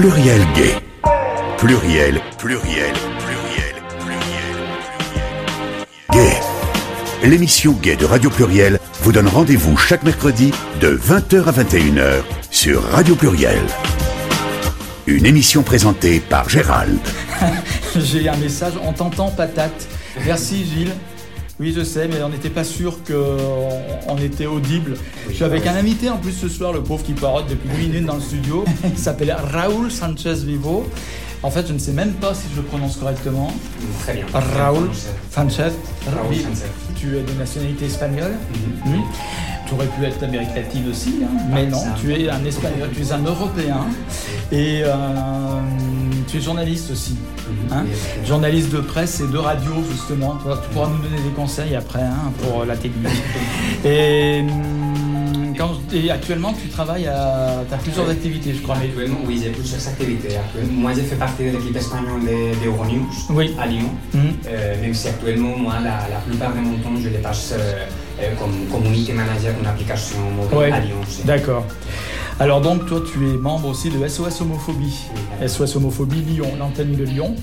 Pluriel gay. Pluriel, pluriel, pluriel, pluriel, pluriel. Gay. L'émission Gay de Radio Pluriel vous donne rendez-vous chaque mercredi de 20h à 21h sur Radio Pluriel. Une émission présentée par Gérald. J'ai un message, on t'entend patate. Merci Gilles. Oui, je sais, mais on n'était pas sûr qu'on était audible. je suis avec un invité en plus ce soir, le pauvre qui parode depuis 10 minutes dans le studio. Il s'appelle Raoul Sanchez Vivo. En fait, je ne sais même pas si je le prononce correctement. Très bien. Raoul Sanchez. Raoul. Sanchez. Tu es de nationalité espagnole. Mhm. Oui. Tu aurais pu être d'Amérique latine aussi, hein, mais non, ça. tu es un espagnol, tu es un européen et euh, tu es journaliste aussi. hein. Oui, Journaliste de presse et de radio justement. Tu, pourras nous donner des conseils après hein, pour la technique. Et, hum, quand, et actuellement, tu travailles à. Tu as plusieurs activités, je crois. Actuellement, oui, j'ai plusieurs activités. Actuellement, Moi, j'ai fait partie de l'équipe espagnole de, de Euronews Oui. à Lyon. Mhm. Euh, même si actuellement, moi, la, la plupart de mon temps, je les passe euh, euh, comme community manager d'une application mobile Ouais. à Lyon. aussi. D'accord. Alors donc toi tu es membre aussi de SOS Homophobie. SOS Homophobie Lyon, l'antenne de Lyon.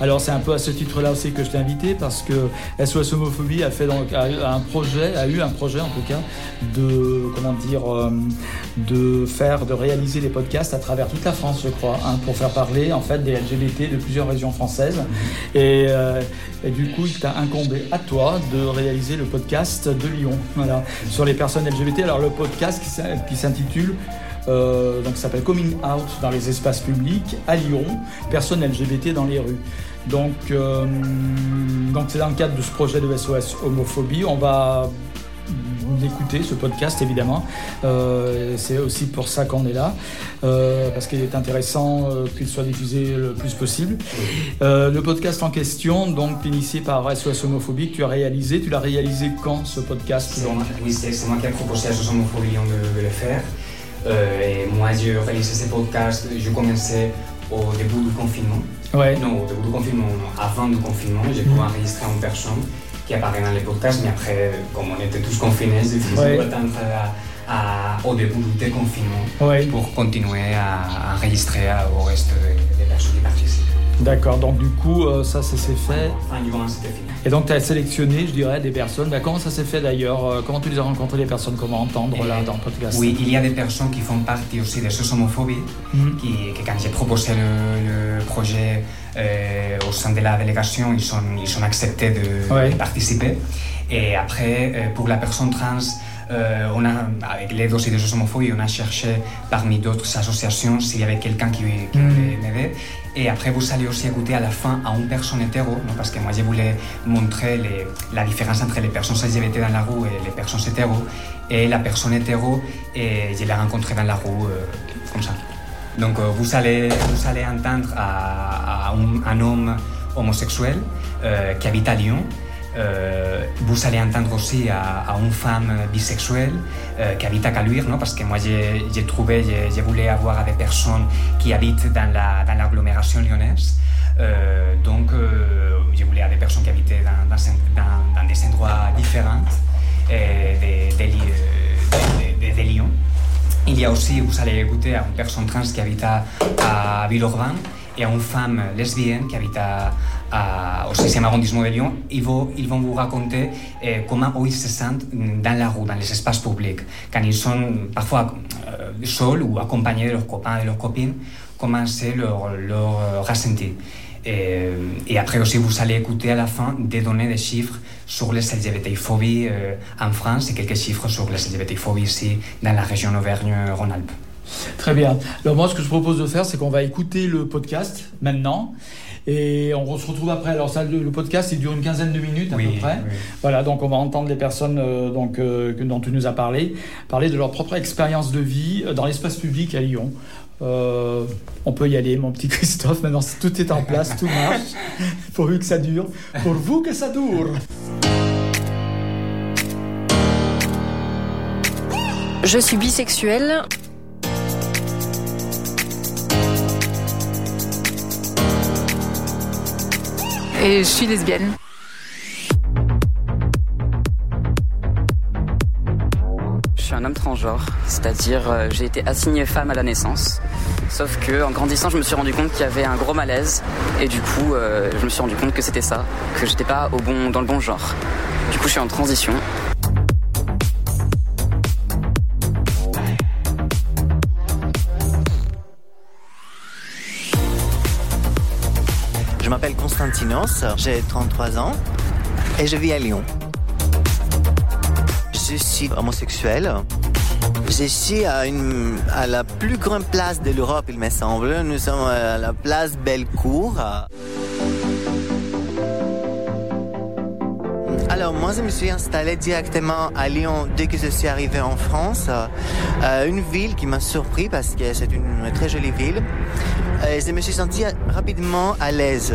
Alors c'est un peu à ce titre-là aussi que je t'ai invité parce que SOS Homophobie a fait donc a eu un projet, a eu un projet en tout cas de comment dire euh, de faire, de réaliser des podcasts à travers toute la France, je crois, hein, pour faire parler en fait des LGBT de plusieurs régions françaises. Et, euh, et du coup, il t'a incombé à toi de réaliser le podcast de Lyon, voilà, sur les personnes LGBT. Alors le podcast qui s'intitule euh, donc ça s'appelle Coming Out dans les espaces publics à Lyon, personnes LGBT dans les rues. Donc euh, donc c'est dans le cadre de ce projet de SOS homophobie, on va l'écouter ce podcast évidemment. Euh, c'est aussi pour ça qu'on est là, euh, parce qu'il est intéressant euh, qu'il soit diffusé le plus possible. Le podcast en question, donc initié par SOS Homophobie, que tu as réalisé, tu l'as réalisé quand ce podcast oui, c'est moi qui ai proposé à ce homophobie de, de le faire. Euh, et moi, j'ai réalisé ce podcast, je commençais au début du confinement. Ouais. Non, au début du confinement, avant du confinement, j'ai pu Mhm. enregistrer une personne qui apparaît dans les podcasts, mais après, comme on était tous confinés, j'ai dû Ouais. attendre à- à- au début du déconfinement Ouais. pour continuer à enregistrer au reste des, des personnes qui participent. D'accord, donc du coup, euh, ça, ça s'est fait. Et donc, tu as sélectionné, je dirais, des personnes. Bah, comment ça s'est fait d'ailleurs Euh, Comment tu les as rencontrés, les personnes Comment entendre là Et- dans le podcast Oui, il y a des personnes qui font partie aussi de ce homophobie, Mhm. qui, que quand j'ai proposé le, le projet euh, au sein de la délégation, ils sont, ils sont acceptés de, Ouais. de participer. Et après, euh, pour la personne trans, euh, on a, avec l'aide aussi de ce homophobie, on a cherché parmi d'autres associations s'il y avait quelqu'un qui, qui voulait m'aider. Et après, vous allez aussi écouter à la fin à une personne hétéro, parce que moi, je voulais montrer les- la différence entre les personnes LGBT dans la rue et les personnes hétéro. Et la personne hétéro, et je l'ai rencontrée dans la rue, euh, comme ça. Donc, euh, vous, allez, vous allez entendre à, à un, un homme homosexuel euh, qui habite à Lyon. Euh, vous allez entendre aussi à, une femme bisexuelle qui habite à Caluire, non? parce que moi j'ai trouvé, j'ai voulu avoir des personnes qui habitent dans la- l'agglomération lyonnaise. Euh, donc je voulais avoir des personnes qui habitaient dans, des endroits différents de- de Lyon. Il y a aussi, vous allez écouter à une personne trans qui habite à, à Villeurbanne et à une femme lesbienne qui habite à, à- au 6e arrondissement de Lyon. Ils vont, ils vont vous raconter euh, comment ils se sentent dans la rue, dans les espaces publics, quand ils sont parfois euh, seuls ou accompagnés de leurs copains et de leurs copines, comment c'est leur, leur ressenti. Et, et après aussi, vous allez écouter à la fin des données, des chiffres sur les LGBT-phobies euh, en France et quelques chiffres sur les LGBT-phobies ici dans la région Auvergne-Rhône-Alpes. Très bien. Alors, moi, ce que je propose de faire, c'est qu'on va écouter le podcast maintenant. Et on se retrouve après. Alors, ça, le, le podcast, il dure une quinzaine de minutes à peu près. oui. Voilà, donc on va entendre les personnes euh, donc, euh, dont tu nous as parlé, parler de leur propre expérience de vie euh, dans l'espace public à Lyon. Euh, on peut y aller, mon petit Christophe. Maintenant, tout est en place, tout marche. Pourvu que ça dure. Pour vous que ça dure. Je suis bisexuelle. Et je suis lesbienne. Je suis un homme transgenre. genre, c'est-à-dire j'ai été assignée femme à la naissance. Sauf que en grandissant, je me suis rendu compte qu'il y avait un gros malaise et du coup, je me suis rendu compte que c'était ça, que j'étais pas dans le bon genre. Du coup, je suis en transition. J'ai 33 ans et je vis à Lyon. Je suis homosexuel. Je suis à la plus grande place de l'Europe, il me semble. Nous sommes à la place Bellecour. Alors moi je me suis installé directement à Lyon dès que je suis arrivé en France. Euh, une ville qui m'a surpris parce que c'est une très jolie ville. Et je me suis senti rapidement à l'aise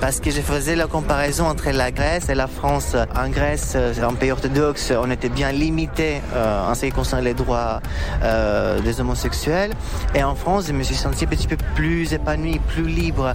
parce que je faisais la comparaison entre la Grèce et la France. En Grèce, un pays orthodoxe, on était bien limité euh, en ce qui concerne les droits euh, des homosexuels. Et en France, je me suis senti un petit peu plus épanoui, plus libre.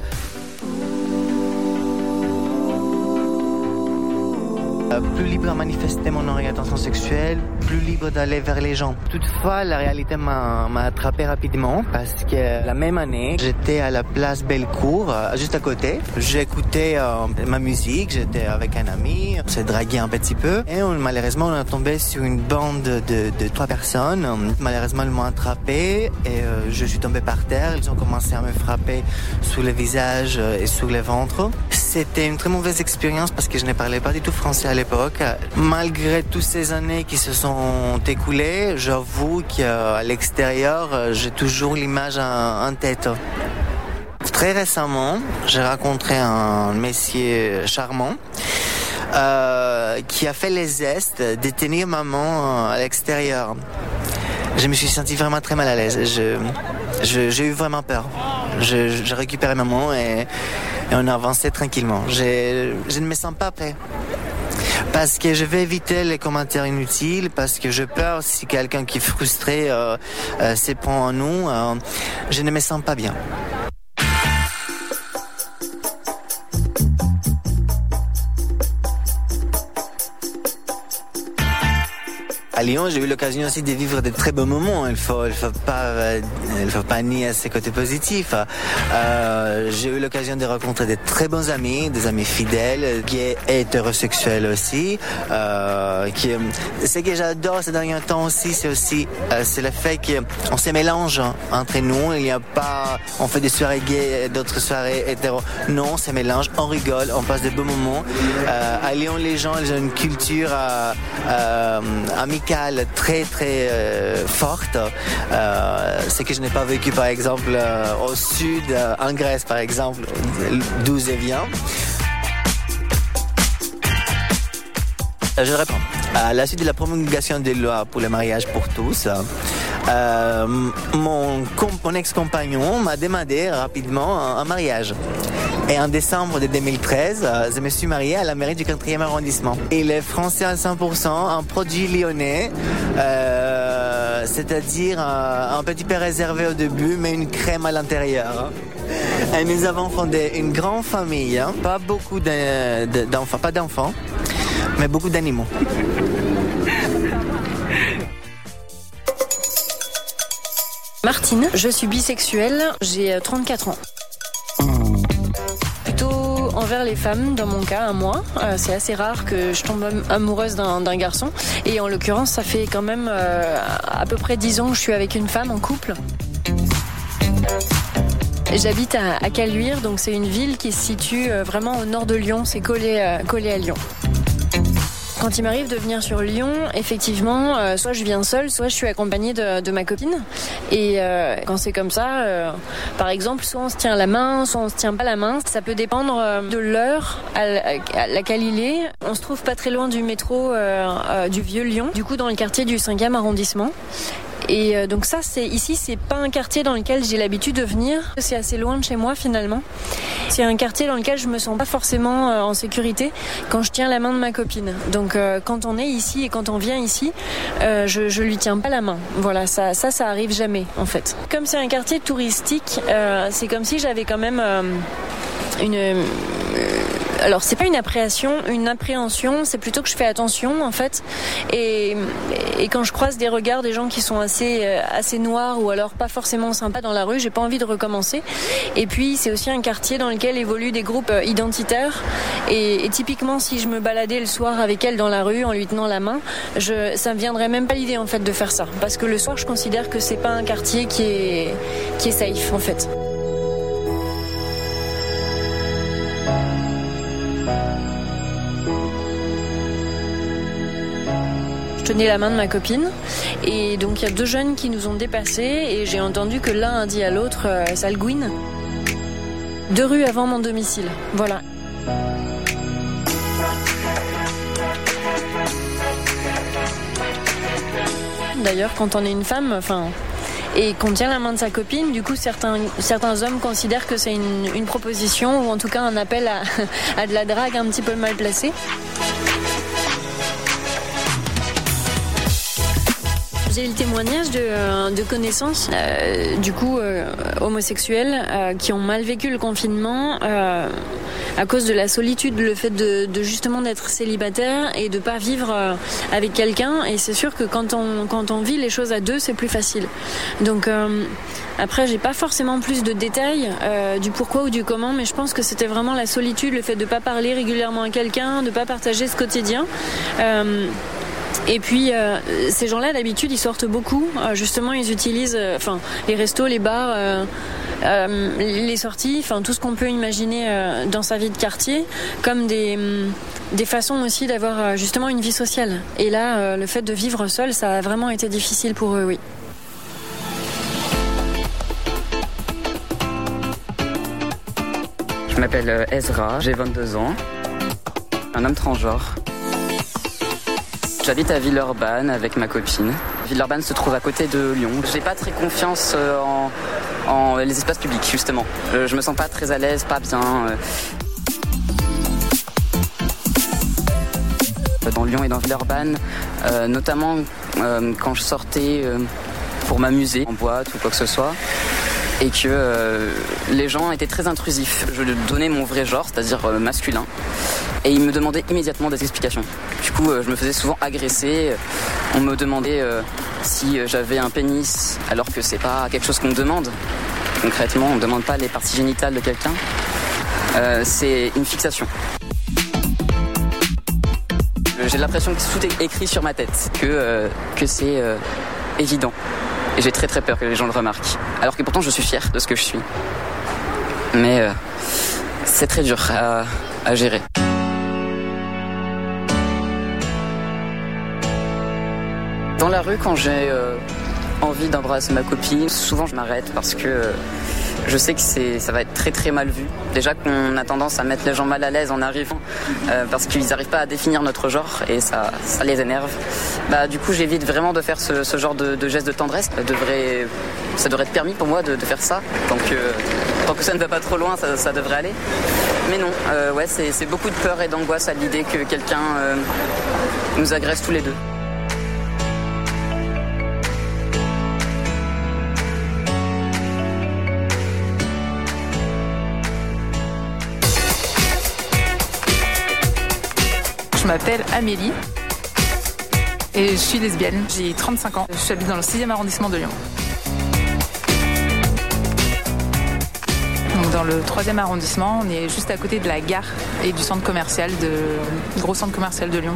Euh, plus libre à manifester mon orientation sexuelle, plus libre d'aller vers les gens. Toutefois, la réalité m'a attrapé rapidement parce que la même année, j'étais à la place Bellecour, euh, juste à côté. J'écoutais euh, ma musique, j'étais avec un ami, on s'est dragué un petit peu et malheureusement, on est tombé sur une bande de, de trois personnes. Malheureusement, ils m'ont attrapé et je suis tombé par terre. Ils ont commencé à me frapper sous le visage et sous le ventre. C'était une très mauvaise expérience parce que je ne parlais pas du tout français à l'époque. Malgré toutes ces années qui se sont écoulées, j'avoue qu'à l'extérieur, j'ai toujours l'image en tête. Très récemment, j'ai rencontré un messier charmant euh, qui a fait les gestes de tenir maman à l'extérieur. Je me suis senti vraiment très mal à l'aise. J'ai eu vraiment peur. J'ai récupéré maman et on a avancé tranquillement. Je ne me sens pas prêt. Parce que je vais éviter les commentaires inutiles, parce que je peur si quelqu'un qui est frustré euh, euh, s'éprend en nous, euh, je ne me sens pas bien. À Lyon, j'ai eu l'occasion aussi de vivre de très beaux moments. Il faut, il faut pas, euh, il faut pas nier ses côtés positifs. Euh, j'ai eu l'occasion de rencontrer des très bons amis, des amis fidèles, gays et hétérosexuels aussi. Euh, qui, ce que j'adore ces derniers temps aussi, c'est aussi, euh, c'est le fait qu'on se mélange entre nous. Il n'y a pas, on fait des soirées gays, d'autres soirées hétéro. Non, on se mélange, on rigole, on passe de beaux moments. Euh, à Lyon, les gens, ils ont une culture euh, très très euh, forte, euh, ce que je n'ai pas vécu par exemple euh, au sud, en Grèce par exemple, d'où je viens. Je réponds. À la suite de la promulgation des lois pour le mariage pour tous, mon, mon ex-compagnon m'a demandé rapidement un, un mariage. Et en décembre de 2013, euh, je me suis marié à la mairie du 4e arrondissement. Il est français à 100%, un produit lyonnais, euh, c'est-à-dire un, petit peu réservé au début, mais une crème à l'intérieur. Et nous avons fondé une grande famille, hein. pas beaucoup d'enfants, pas d'enfants, mais beaucoup d'animaux. Martine, je suis bisexuelle, j'ai 34 ans envers les femmes, dans mon cas, à moi. Euh, c'est assez rare que je tombe amoureuse d'un garçon. Et en l'occurrence, ça fait quand même euh, à peu près 10 ans que je suis avec une femme en couple. J'habite à, Caluire, donc c'est une ville qui se situe euh, vraiment au nord de Lyon, c'est collé, collé à Lyon. Quand il m'arrive de venir sur Lyon, effectivement, euh, soit je viens seule, soit je suis accompagnée de, ma copine. Et euh, quand c'est comme ça, euh, par exemple, soit on se tient la main, soit on se tient pas la main. Ça peut dépendre de l'heure à, laquelle il est. On se trouve pas très loin du métro du Vieux Lyon, du coup dans le quartier du 5e arrondissement. Et euh, donc ça, c'est ici, c'est pas un quartier dans lequel j'ai l'habitude de venir. C'est assez loin de chez moi finalement. C'est un quartier dans lequel je me sens pas forcément euh, en sécurité quand je tiens la main de ma copine. Donc euh, quand on est ici et quand on vient ici, je, lui tiens pas la main. Voilà, ça, ça arrive jamais en fait. Comme c'est un quartier touristique, c'est comme si j'avais quand même une alors c'est pas une appréhension, une appréhension, c'est plutôt que je fais attention en fait. Et, quand je croise des regards des gens qui sont assez euh, assez noirs ou alors pas forcément sympas dans la rue, j'ai pas envie de recommencer. Et puis c'est aussi un quartier dans lequel évoluent des groupes euh, identitaires. Et, typiquement si je me baladais le soir avec elle dans la rue en lui tenant la main, ça me viendrait même pas l'idée en fait de faire ça, parce que le soir je considère que c'est pas un quartier qui est qui est safe en fait. Tenais la main de ma copine. Et donc il y a deux jeunes qui nous ont dépassés et j'ai entendu que l'un a dit à l'autre euh, Salguine. Deux rues avant mon domicile. Voilà. D'ailleurs, quand on est une femme, enfin, et qu'on tient la main de sa copine, du coup, certains, certains hommes considèrent que c'est une, une, proposition ou en tout cas un appel à, à de la drague un petit peu mal placée. J'ai le témoignage de, euh, connaissances, euh, du coup, euh, homosexuels, euh, qui ont mal vécu le confinement à cause de la solitude, le fait de, de justement d'être célibataire et de pas vivre avec quelqu'un. Et c'est sûr que quand on, quand on vit les choses à deux, c'est plus facile. Donc après, j'ai pas forcément plus de détails du pourquoi ou du comment, mais je pense que c'était vraiment la solitude, le fait de pas parler régulièrement à quelqu'un, de pas partager ce quotidien. Et puis euh, ces gens-là d'habitude ils sortent beaucoup. Euh, justement ils utilisent, euh, enfin les restos, les bars, les sorties, enfin tout ce qu'on peut imaginer dans sa vie de quartier, comme des des façons aussi d'avoir justement une vie sociale. Et là, le fait de vivre seul, ça a vraiment été difficile pour eux, oui. Je m'appelle Ezra, j'ai 22 ans, un homme transgenre. J'habite à Villeurbanne avec ma copine. Villeurbanne se trouve à côté de Lyon. J'ai pas très confiance en, en, les espaces publics justement. Je, je me sens pas très à l'aise, pas bien. Dans Lyon et dans Villeurbanne, euh, notamment euh, quand je sortais euh, pour m'amuser en boîte ou quoi que ce soit et que euh, les gens étaient très intrusifs. Je donnais mon vrai genre, c'est-à-dire euh, masculin, et ils me demandaient immédiatement des explications. Du coup, euh, je me faisais souvent agresser. On me demandait si j'avais un pénis, alors que c'est pas quelque chose qu'on demande. Concrètement, on ne demande pas les parties génitales de quelqu'un. c'est une fixation. J'ai l'impression que tout est écrit sur ma tête, que, que c'est évident. Et j'ai très très peur que les gens le remarquent. Alors que pourtant je suis fier de ce que je suis. Mais euh, c'est très dur à, à gérer. Quand j'ai euh, envie d'embrasser ma copine, souvent je m'arrête parce que euh, je sais que ça va être très très mal vu. Déjà qu'on a tendance à mettre les gens mal à l'aise en arrivant euh, parce qu'ils n'arrivent pas à définir notre genre et ça, les énerve. Bah, du coup, j'évite vraiment de faire ce, genre de, geste de tendresse. Ça devrait, être permis pour moi de, faire ça. Tant que, tant que ça ne va pas trop loin, ça, devrait aller. Mais non, ouais, c'est, beaucoup de peur et d'angoisse à l'idée que quelqu'un nous agresse tous les deux. Je m'appelle Amélie et je suis lesbienne. J'ai 35 ans. Je habite dans le 6e arrondissement de Lyon. Dans le 3e arrondissement, on est juste à côté de la gare et du centre commercial, de, gros centre commercial de Lyon.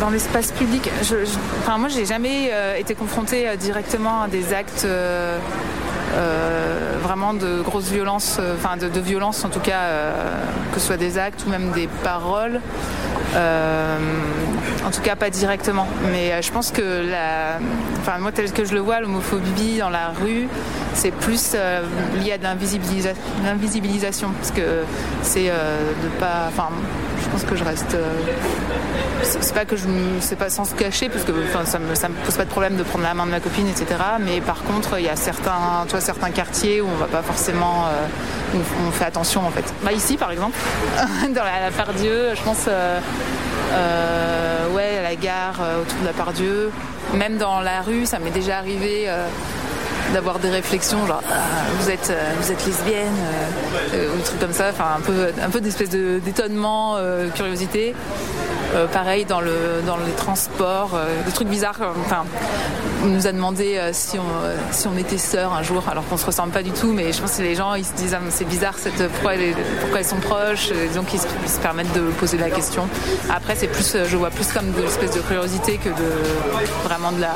Dans l'espace public, je, je, enfin, moi j'ai jamais euh, été confrontée euh, directement à des actes euh, vraiment de grosses violences, enfin de, de violence en tout cas, que ce soit des actes ou même des paroles. Euh, en tout cas pas directement. Mais euh, je pense que enfin moi tel que je le vois, l'homophobie dans la rue, c'est plus euh, lié à l'invisibilisation parce que c'est euh, de pas, enfin pense que je reste, euh, c'est pas que je, c'est pas sans se cacher parce que enfin ça me ça me pose pas de problème de prendre la main de ma copine etc. Mais par contre il y a certains, tu vois certains quartiers où on va pas forcément, où on fait attention en fait. Bah ici par exemple, dans la, Pardieu, je pense. Euh, euh, ouais, à la gare, euh, autour de la Pardieu. Même dans la rue, ça m'est déjà arrivé euh, d'avoir des réflexions genre ah, vous êtes vous êtes lesbienne ou des trucs comme ça, enfin un peu un peu d'espèce d'étonnement, curiosité. Euh, pareil dans, le, dans les transports, euh, des trucs bizarres. Enfin, on nous a demandé euh, si, on, si on était sœurs un jour, alors qu'on se ressemble pas du tout, mais je pense que les gens ils se disent ah, c'est bizarre cette, pourquoi, pourquoi, elles sont proches, donc ils se, permettent de poser la question. Après c'est plus, je vois plus comme de l'espèce de curiosité que de vraiment de la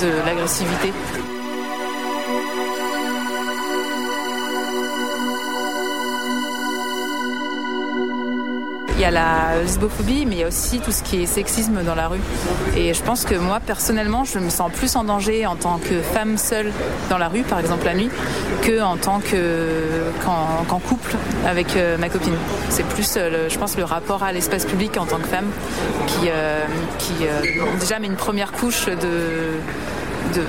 de l'agressivité. Il y a la lesbophobie, mais il y a aussi tout ce qui est sexisme dans la rue. Et je pense que moi, personnellement, je me sens plus en danger en tant que femme seule dans la rue, par exemple la nuit, que en tant que qu'en couple avec euh, ma copine. C'est plus, euh, je pense, le rapport à l'espace public en tant que femme qui, euh, qui déjà met une première couche de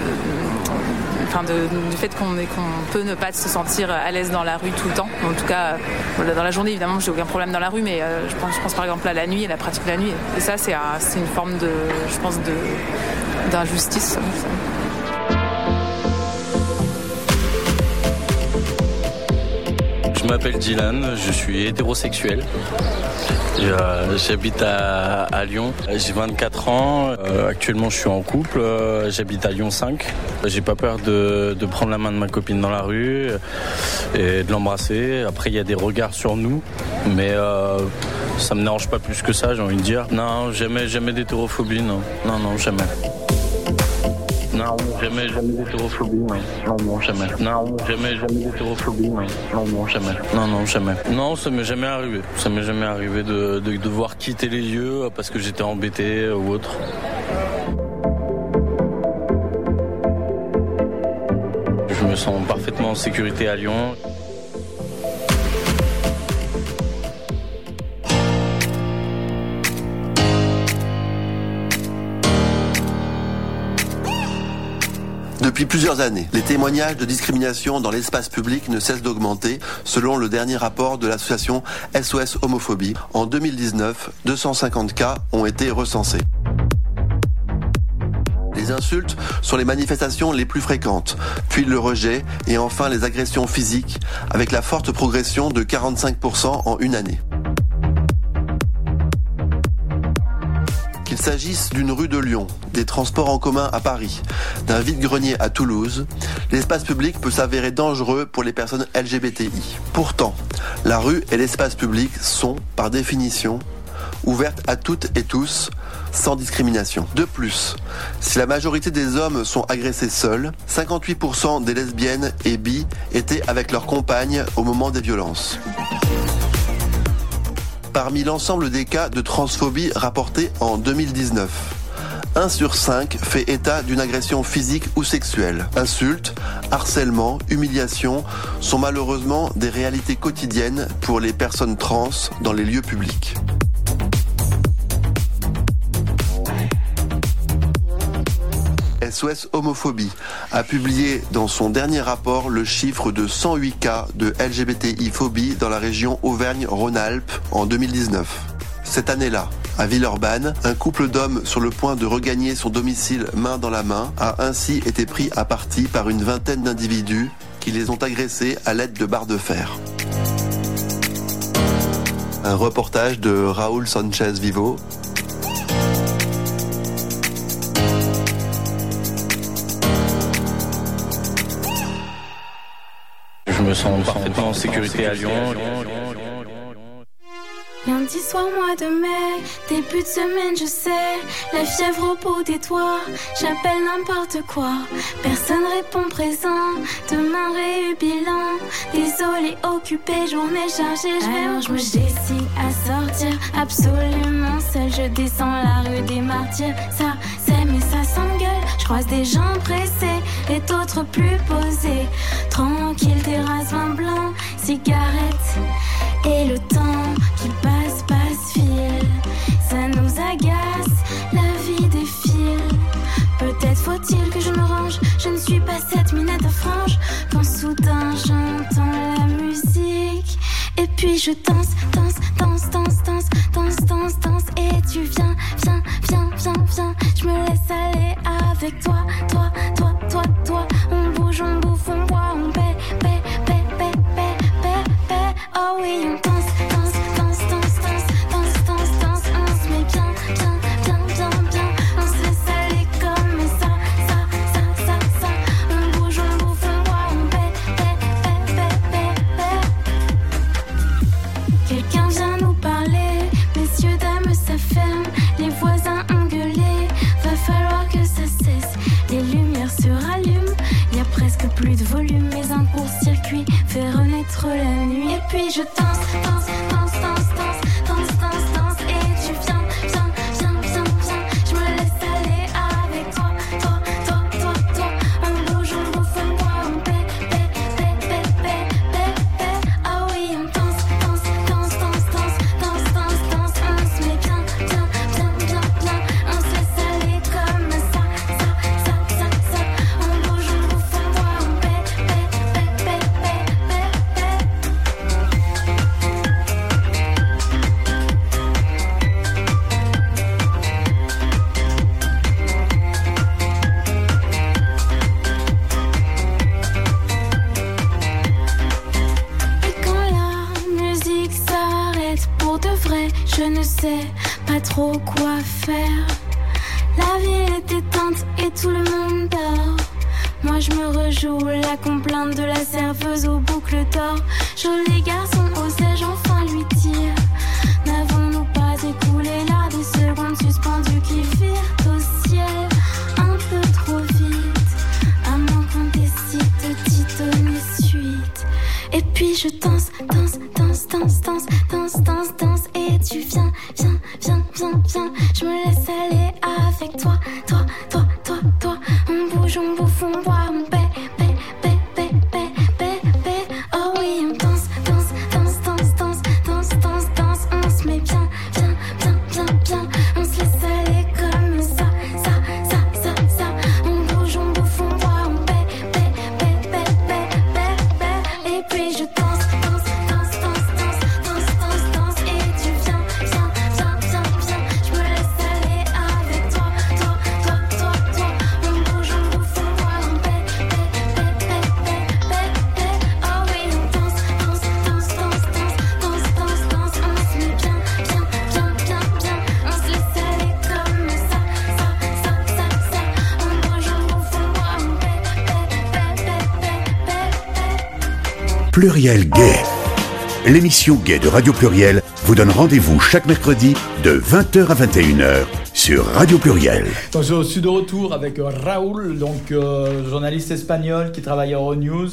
du fait qu'on peut ne pas se sentir à l'aise dans la rue tout le temps. En tout cas, euh, dans la journée, évidemment, j'ai aucun problème dans la rue, mais euh, je, pense, je pense par exemple à la nuit et la pratique de la nuit. Et ça, c'est une forme de, je pense, d'injustice. Je m'appelle Dylan, je suis hétérosexuel. Euh, j'habite à, Lyon. J'ai 24 ans. Euh, actuellement, je suis en couple. Euh, j'habite à Lyon 5. J'ai pas peur de, prendre la main de ma copine dans la rue et de l'embrasser. Après, il y a des regards sur nous, mais ça me dérange pas plus que ça, j'ai envie de dire. Non, jamais, jamais d'hétérophobie, non. Non, non, jamais. Non, jamais, jamais d'hétérophobie, non. Non, non, jamais. Non, jamais, jamais d'hétérophobie, non. Non, non, jamais. Non, non, jamais. Non, ça m'est jamais arrivé. Ça m'est jamais arrivé de, de devoir quitter les lieux parce que j'étais embêté ou autre. Je me sens parfaitement en sécurité à Lyon. Depuis plusieurs années, les témoignages de discrimination dans l'espace public ne cessent d'augmenter, selon le dernier rapport de l'association SOS Homophobie. En 2019, 250 cas ont été recensés. Les insultes sont les manifestations les plus fréquentes, puis le rejet et enfin les agressions physiques, avec la forte progression de 45% en une année. Qu'il s'agisse d'une rue de Lyon, des transports en commun à Paris, d'un vide-grenier à Toulouse, l'espace public peut s'avérer dangereux pour les personnes LGBTI. Pourtant, la rue et l'espace public sont, par définition, ouvertes à toutes et tous, sans discrimination. De plus, si la majorité des hommes sont agressés seuls, 58% des lesbiennes et bi étaient avec leurs compagnes au moment des violences parmi l'ensemble des cas de transphobie rapportés en 2019. 1 sur 5 fait état d'une agression physique ou sexuelle. Insultes, harcèlement, humiliation sont malheureusement des réalités quotidiennes pour les personnes trans dans les lieux publics. SOS Homophobie a publié dans son dernier rapport le chiffre de 108 cas de LGBTI-phobie dans la région Auvergne-Rhône-Alpes en 2019. Cette année-là, à Villeurbanne, un couple d'hommes sur le point de regagner son domicile main dans la main a ainsi été pris à partie par une vingtaine d'individus qui les ont agressés à l'aide de barres de fer. Un reportage de Raoul Sanchez Vivo me sens parfaitement en sécurité à Lyon. Lundi soir, mois de mai, début de semaine, je sais. La fièvre au bout des doigts, j'appelle n'importe quoi. Personne répond présent, demain réu bilan. Désolé, occupé, journée chargée, Alors je me décide à sortir, absolument seul. Je descends la rue des martyrs, ça c'est mais ça s'engueule. Je croise des gens pressés et d'autres plus posés. Tranquille, terrasse, vin blanc, cigarette et le temps qui passe ça nous agace, la vie défile. Peut-être faut-il que je me range, je ne suis pas cette minette franche. Quand soudain j'entends la musique, et puis je danse, Pluriel Gay. L'émission Gay de Radio Pluriel vous donne rendez-vous chaque mercredi de 20h à 21h sur Radio Pluriel. Donc, je suis de retour avec euh, Raoul, donc euh, journaliste espagnol qui travaille à Euronews.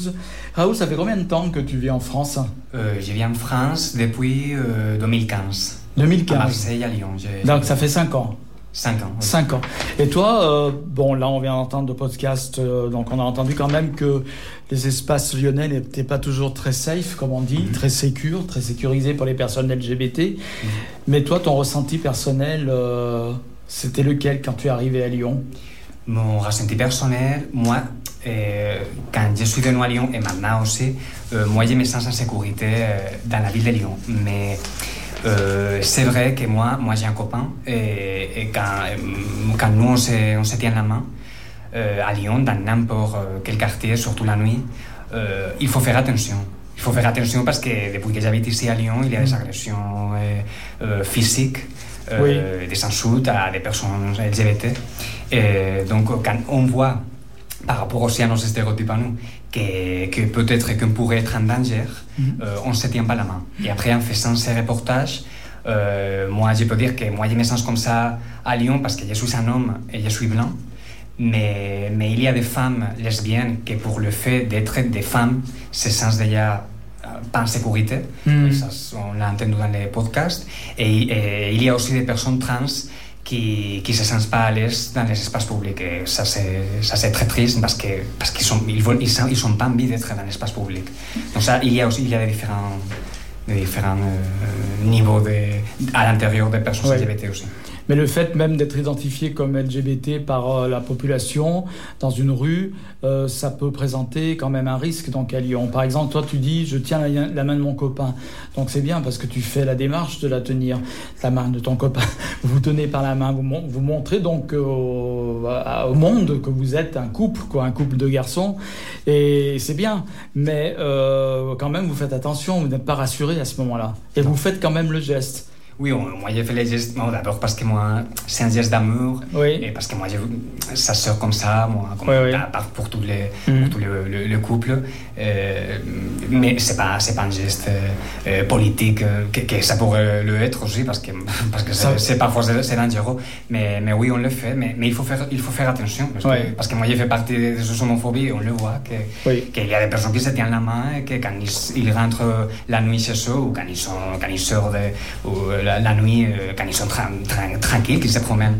Raoul, ça fait combien de temps que tu vis en France? Euh, je viens en France depuis euh, 2015. 2015. À Marseille, à Lyon. J'ai- Donc ça fait 5 ans. 5 ans. oui. 5 ans. Et toi, euh, bon, là, on vient d'entendre le podcast, euh, donc on a entendu quand même que les espaces lyonnais n'étaient pas toujours très safe, comme on dit, Mhm. très sécures, très sécurisés pour les personnes LGBT. Mhm. Mais toi, ton ressenti personnel, euh, c'était lequel quand tu es arrivé à Lyon? Mon ressenti personnel, moi, quand je suis venu à Lyon et maintenant aussi, moi, je me sens en sécurité dans la ville de Lyon. Mais euh, c'est vrai que moi, moi j'ai un copain et, et quand, euh, quand nous, on se, on se tient la main, euh, à Lyon, dans n'importe quel quartier, surtout la nuit, euh, il faut faire attention. Il faut faire attention parce que depuis que j'habite ici à Lyon, il y a des agressions euh, euh, physiques, des insultes à des personnes LGBT. Et donc, quand on voit, par rapport aussi à nos stéréotypes à nous, que, que peut-être qu'on pourrait être en danger, euh, on ne se tient pas la main. Et après, en faisant ces reportages, euh, moi, je peux dire que moi, je me sens comme ça à Lyon parce que je suis un homme et je suis blanc. Mais, mais il y a des femmes lesbiennes qui, pour le fait d'être des femmes, se sentent déjà euh, pas en sécurité. Mhm. Ça, on l'a entendu dans les podcasts. Et, et il y a aussi des personnes trans qui qui se sentent pas à l'aise dans les espaces publics. Et ça, c'est ça, c'est très triste parce que parce qu'ils sont ils veulent ils sont, ils sont pas envie d'être dans l'espace public. Donc ça, il y a aussi il y a des différents des différents euh, niveaux de, à l'intérieur des personnes Ouais. LGBT aussi. Mais le fait même d'être identifié comme LGBT par euh, la population dans une rue, euh, ça peut présenter quand même un risque donc à Lyon. Par exemple, toi tu dis je tiens la, main de mon copain. Donc c'est bien parce que tu fais la démarche de la tenir, la main de ton copain. Vous tenez par la main, vous, vous montrez donc au, monde que vous êtes un couple, quoi, un couple de garçons. Et c'est bien. Mais euh, quand même, vous faites attention, vous n'êtes pas rassuré à ce moment-là. Et vous faites quand même le geste. Oui, moi j'ai fait les gestes, d'abord parce que moi, c'est un geste d'amour, et parce que moi, ça sort comme ça, moi, comme pour mm. pour le, le, couple, euh, mais c'est pas, c'est pas un geste euh, politique, euh, que, ça pourrait le être aussi, parce que, parce que c'est, parfois c'est dangereux, mais, mais oui, on le fait, mais, mais il, faut faire, il faut faire attention, parce, que, parce que moi j'ai fait partie de cette homophobie, on le voit, qu'il y a des personnes qui se tiennent la main, et que quand ils, rentrent la nuit chez eux, ou quand ils, sont, quand ils sortent de, la, nuit, quand ils sont tranquilles, qu'ils se promènent,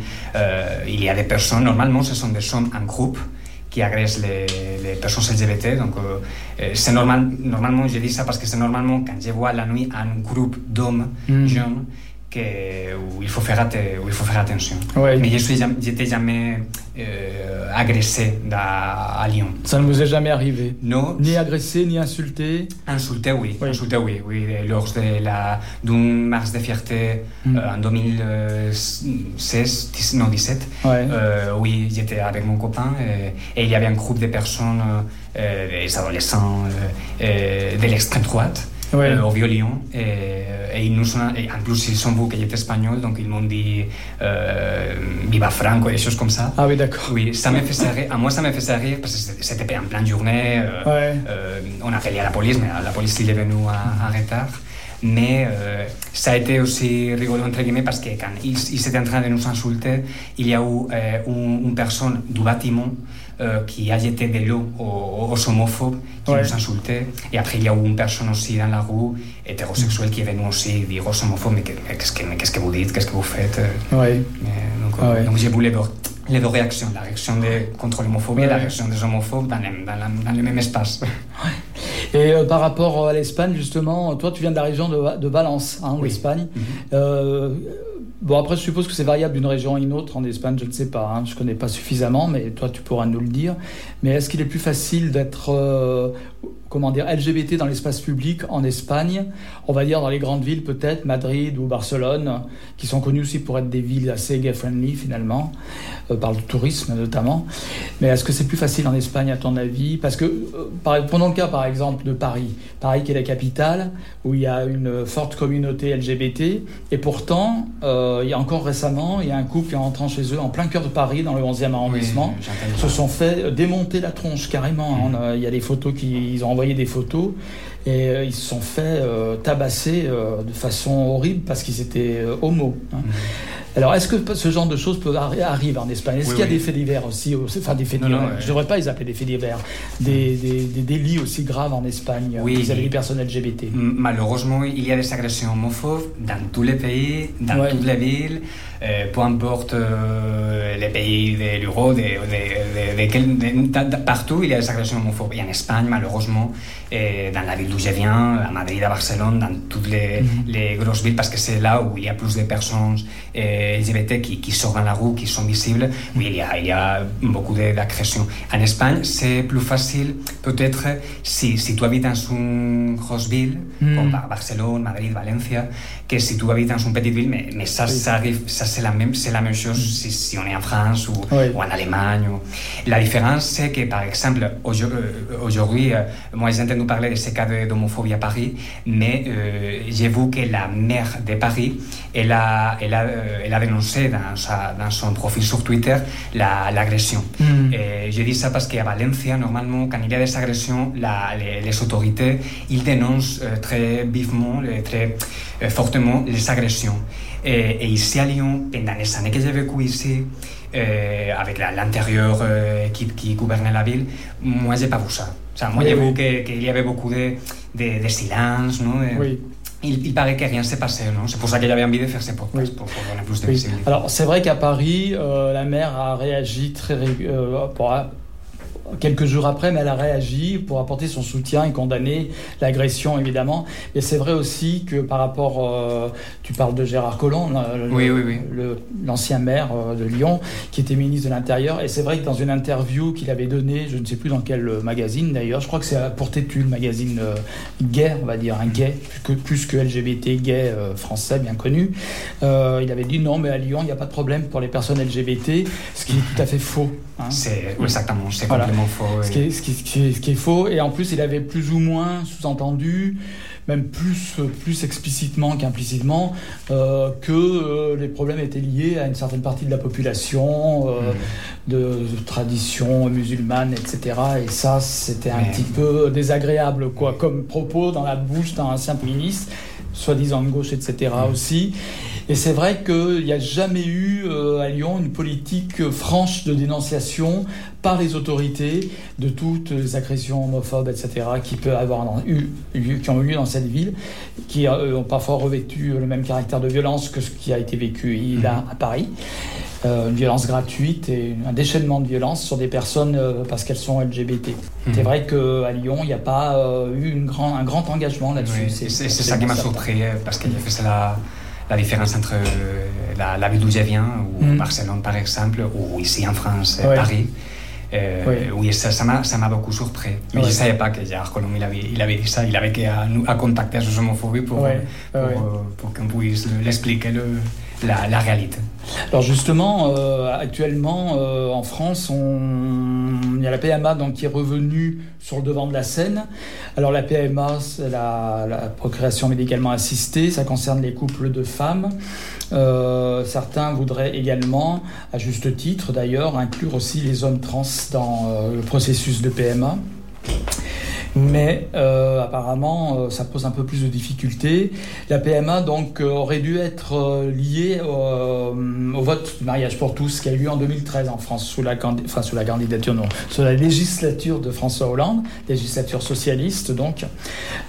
il y a des personnes, normalement ce sont des hommes en groupe, qui agressent les, les, personnes LGBT. Donc, euh, c'est normal, normalement, je dis ça parce que c'est normalement quand je vois la nuit un groupe d'hommes mm. jeunes où, il faut faire, où il faut faire attention. Mais je n'étais jamais euh, agressé à, Lyon. Ça ne vous est jamais arrivé? Non. Ni agressé, ni insulté? Insulté, oui. Insulté, oui. oui. Lors de la, d'une marche de fierté mm. euh, en 2016, non 17, euh, oui, j'étais avec mon copain et, il y avait un groupe de personnes, des adolescents de l'extrême droite ouais. au violon. Et, et, ils nous ont, et en plus, ils sont vous qui êtes espagnol, donc ils m'ont dit euh, Viva Franco et des choses comme ça. Ah oui, d'accord. Oui, ça me faisait rire. À moi, ça me faisait rire parce que c'était en pleine journée. Euh, ouais. euh, on a appelé à la police, mais la police, il est venu à, à retard. Mais euh, ça a été aussi rigolo, entre guillemets, parce que quand ils, ils étaient en train de nous insulter, il y a eu euh, une, une personne du bâtiment euh, qui a jeté de l'eau aux, aux, homophobes qui ouais. nous insultaient. Et après, il y a eu une personne aussi dans la rue, hétérosexuelle, qui est venue aussi dire aux homophobes Mais qu'est-ce que, qu'est-ce que vous dites Qu'est-ce que vous faites? Ouais. donc, ah ouais. donc j'ai voulu voir les deux réactions, la réaction de, contre l'homophobie et la réaction des homophobes dans, le, dans, la, dans le même espace. Et euh, par rapport à l'Espagne, justement, toi, tu viens de la région de, de Valence, hein, oui. l'Espagne. Mm -hmm. euh, Bon, après, je suppose que c'est variable d'une région à une autre. En Espagne, je ne sais pas. Hein. Je ne connais pas suffisamment, mais toi, tu pourras nous le dire. Mais est-ce qu'il est plus facile d'être euh, comment dire, LGBT dans l'espace public en Espagne, on va dire dans les grandes villes peut-être, Madrid ou Barcelone, qui sont connues aussi pour être des villes assez gay-friendly finalement, euh, par le tourisme notamment. Mais est-ce que c'est plus facile en Espagne à ton avis? Parce que, euh, par, prenons le cas par exemple de Paris, Paris qui est la capitale, où il y a une forte communauté LGBT, et pourtant, euh, il y a encore récemment, il y a un couple qui est rentrant chez eux en plein cœur de Paris, dans le 11e arrondissement, oui, se sont fait démonter la tronche carrément. Mmh. il y a des photos qu'ils ont envoyées des photos et euh, ils se sont fait euh, tabasser euh, de façon horrible parce qu'ils étaient homo. Hein. Mmh. Alors, est-ce que ce genre de choses peut arriver en Espagne? Est-ce oui, qu'il y a oui. des faits divers aussi Enfin, des faits divers. Non, non, je ne devrais pas les appeler des faits divers. Des, des, des délits aussi graves en Espagne oui, vis-à-vis des personnes LGBT. Malheureusement, il y a des agressions homophobes dans tous les pays, dans ouais. toutes les villes. Euh, peu importe euh, les pays de l'euro, de, de, de, de, partout il y a des agressions homophobes. Et en Espagne, malheureusement, euh, dans la ville d'où je viens, à Madrid, à Barcelone, dans toutes les, mm -hmm. les grosses villes, parce que c'est là où il y a plus de personnes LGBT qui, qui, sortent dans la rue, qui sont visibles, où il y a, il y a beaucoup d'agressions. En Espagne, c'est plus facile, peut-être, si, si tu habites dans une grosse ville, mm. comme Barcelone, Madrid, Valencia, que si tu habites dans une petite ville, mais, mais ça, oui. ça ça c'est la la même chose mm. si, si, on est en France ou, oui. ou en Allemagne. Ou... La différence, c'est que, par exemple, aujourd'hui, euh, moi, j'ai entendu parler de ces cas d'homophobie à Paris, mais euh, j'ai vu que la maire de Paris, elle a, elle a, elle a dénoncé dans, sa, dans, son profil sur Twitter l'agression. La, mm. Je dis ça parce qu'à Valencia, normalement, quand il y a des agressions, la, les, les, autorités, ils dénoncent euh, très vivement, très fortement les agressions. Et, et, ici à Lyon, pendant les années que j'ai vécu ici, avec l'antérieure euh, équipe qui gouvernait la ville, moi, j'ai pas vu ça. O sea, moi, j'ai vu qu'il y avait beaucoup de, de, de silence, no? De, oui. Il, il, paraît que rien s'est passé, non? C'est pour ça qu'il avait envie de faire ces podcasts, oui. pour, pour, donner plus de oui. visibilité. Alors, c'est vrai qu'à Paris, euh, la maire a réagi très... Euh, pour, quelques jours après, mais elle a réagi pour apporter son soutien et condamner l'agression, évidemment. Et c'est vrai aussi que par rapport, euh, tu parles de Gérard Collomb, l'ancien maire euh, de Lyon, qui était ministre de l'Intérieur, et c'est vrai que dans une interview qu'il avait donnée, je ne sais plus dans quel magazine d'ailleurs, je crois que c'est pour Tétu, le magazine euh, gay, on va dire, un gay, plus que, plus que LGBT gay français bien connu, il avait dit non, mais à Lyon, il n'y a pas de problème pour les personnes LGBT, ce qui est tout à fait faux. Hein. C'est exactement, c'est complètement faux. Ce, qui est, ce, qui, ce, qui est, faux. Et en plus, il avait plus ou moins sous-entendu, même plus, plus explicitement qu'implicitement, euh, que euh, les problèmes étaient liés à une certaine partie de la population, euh, mm. de, de, tradition musulmane, etc. Et ça, c'était un petit peu désagréable, quoi, comme propos dans la bouche d'un ancien ministre, soi-disant de gauche, etc. Mm. aussi. Et c'est vrai qu'il n'y a jamais eu euh, à Lyon une politique franche de dénonciation par les autorités de toutes les agressions homophobes, etc., qui, peut avoir eu, qui ont eu lieu dans cette ville, qui euh, ont parfois revêtu le même caractère de violence que ce qui a été vécu là mhm. à Paris. Euh, une violence gratuite et un déchaînement de violence sur des personnes parce qu'elles sont LGBT. Mhm. C'est vrai qu'à Lyon, il n'y a pas eu une grand, un grand engagement là-dessus. c'est ça qui m'a surpris parce qu'il a fait ça la différence entre euh, la, la ville d'où je viens, ou mm. Barcelone par exemple, ou ici en France, ouais. Paris. Euh, oui. oui, ça m'a beaucoup surpris. Mais ouais. je ne savais pas que Gérard Collomb il avait, il avait dit ça. Il avait qu'à à contacter à sus homophobie pour, pour, pour qu'on puisse l'expliquer le, la, la, réalité. Alors justement, euh, actuellement euh, en France, il y a la PMA donc, qui est revenue sur le devant de la scène. Alors la PMA, c'est la, procréation médicalement assistée, ça concerne les couples de femmes. Euh, certains voudraient également, à juste titre d'ailleurs, inclure aussi les hommes trans dans le processus de PMA. Mais euh, apparemment, euh, ça pose un peu plus de difficultés. La PMA donc euh, aurait dû être euh, liée au, au, vote du mariage pour tous qui a eu lieu en 2013 en France sous la, enfin, sous la candidature, non, sous la législature de François Hollande, législature socialiste donc.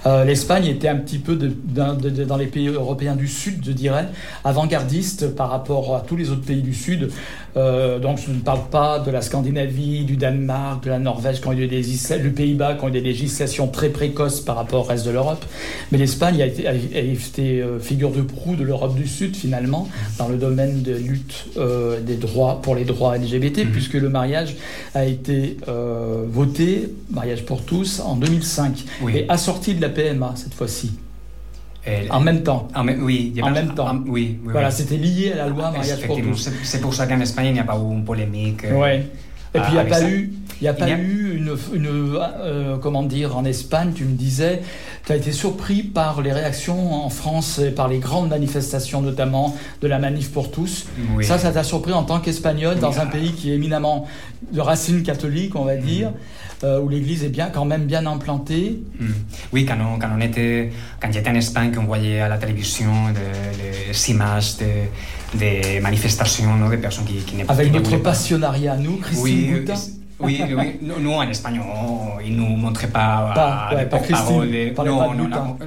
Euh, L'Espagne était un petit peu de, de, de, dans les pays européens du Sud, je dirais, avant-gardiste par rapport à tous les autres pays du Sud. Euh, donc je ne parle pas de la Scandinavie, du Danemark, de la Norvège, qui ont eu des le Pays-Bas, qui ont eu des législations très précoces par rapport au reste de l'Europe. Mais l'Espagne a été, a été euh, figure de proue de l'Europe du Sud, finalement, dans le domaine de lutte euh, des droits, pour les droits LGBT, mmh. puisque le mariage a été voté, mariage pour tous, en 2005, oui. et assorti de la PMA cette fois-ci. En même temps. En, oui, en même temps. En, oui, oui, voilà, oui. c'était lié à la loi mariage pour tous. C'est pour ça qu'en Espagne, il n'y a pas eu une polémique. Ouais. Et puis il n'y a pas ça. eu, il n'y a pas eu une, une euh, comment dire, en Espagne, tu me disais, tu as été surpris par les réactions en France, et par les grandes manifestations, notamment de la manif pour tous. Oui. Ça, ça t'a surpris en tant qu'Espagnol, oui. dans un pays qui est éminemment de racines catholiques, on va dire. Mmh. Euh, où l'Église est bien, quand même bien implantée. Mmh. Oui, quand, on, quand, on était, quand j'étais en Espagne, qu'on voyait à la télévision des images de, de manifestations no, de personnes qui, qui n'est pas... Avec notre passionnariat à nous, Christine oui, Boutin. Oui, oui. Nous, en Espagne, on, ils ne nous montraient pas, pas, ouais, pas. Non, non, non,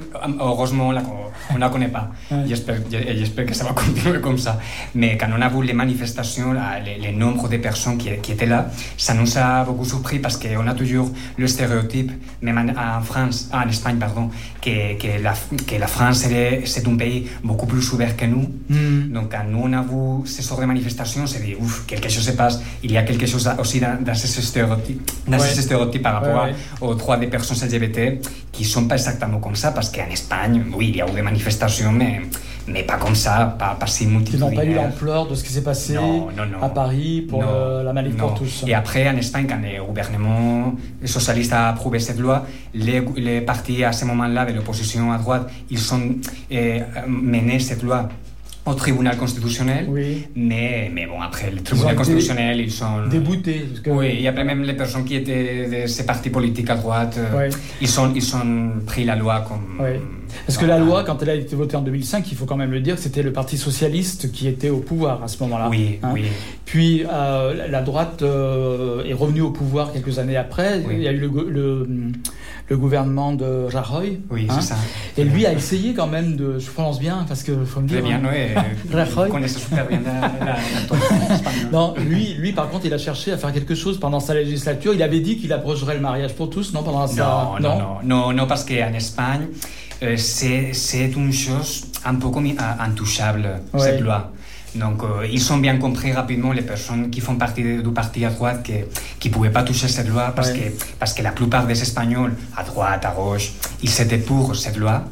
heureusement, on ne la connaît pas. Ouais. J'espère que ça va continuer comme ça. Mais quand on a vu les manifestations, les nombres de personnes qui, qui, étaient là, ça nous a beaucoup surpris parce qu'on a toujours le stéréotype, même en, France, ah, en Espagne, pardon, que, que, la, que la France, c'est un pays beaucoup plus ouvert que nous. Mm. Donc, quand nous, on a vu ce genre de manifestations, c'est dit, ouf, quelque chose se passe. Il y a quelque chose aussi dans, dans ce stéréotype, dans ouais. par rapport ouais, ouais. aux droits des personnes LGBT qui ne sont pas exactement comme ça, parce qu'en Espagne, oui, il y a eu des manifestations, mais, mais pas comme ça, pas, pas si multitudinaires. Ils n'ont pas eu l'ampleur de ce qui s'est passé non, non, non. à Paris pour euh, la manif pour tous. Et après, en Espagne, quand le gouvernement socialiste a approuvé cette loi, les, les partis à ce moment-là de l'opposition à droite, ils ont eh, mené cette loi au tribunal constitutionnel, oui. mais, mais bon, après, le tribunal constitutionnel, ils sont... Déboutés. Que... Oui, et après même les personnes qui étaient de ces partis politiques à droite, oui. ils, sont, ils ont pris la loi comme... Oui. Parce que la loi, quand elle a été votée en 2005, il faut quand même le dire, c'était le Parti socialiste qui était au pouvoir à ce moment-là. Oui, hein. oui. Puis euh, la droite euh, est revenue au pouvoir quelques années après. Oui. Il y a eu le, le, le gouvernement de Rajoy. Oui, hein. c'est ça. Et lui a essayé quand même de. Je prononce bien parce que faut me dire. Très bien, hein. oui. Rajoy. Vous connaissez super bien la, la, la espagnole. Non, lui, lui, par contre, il a cherché à faire quelque chose pendant sa législature. Il avait dit qu'il approcherait le mariage pour tous, non Pendant sa... Non, non, non, non, non, parce qu'en Espagne, euh, c'est c'est une chose un peu comme intouchable, Ouais. cette loi. Donc, euh, ils ont bien compris rapidement, les personnes qui font partie de- du parti à droite, qui ne pouvaient pas toucher cette loi parce, Ouais. que, parce que la plupart des Espagnols, à droite, à gauche, ils étaient pour cette loi.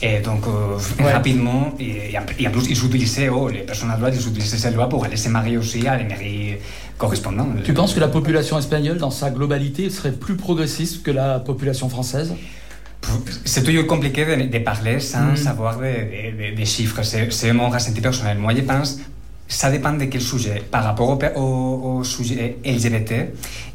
Et donc, euh, Ouais. rapidement, et, et en, plus, ils utilisaient, oh, les personnes à droite, ils utilisaient cette loi pour aller se marier aussi à la mairie correspondante. Tu penses que la population espagnole, dans sa globalité, serait plus progressiste que la population française? C'est toujours compliqué de, de parler sans Mm. savoir des de, de chiffres. C'est mon ressenti personnel. Moi, je pense ça dépend de quel sujet. Par rapport au, pe- au, au sujet LGBT,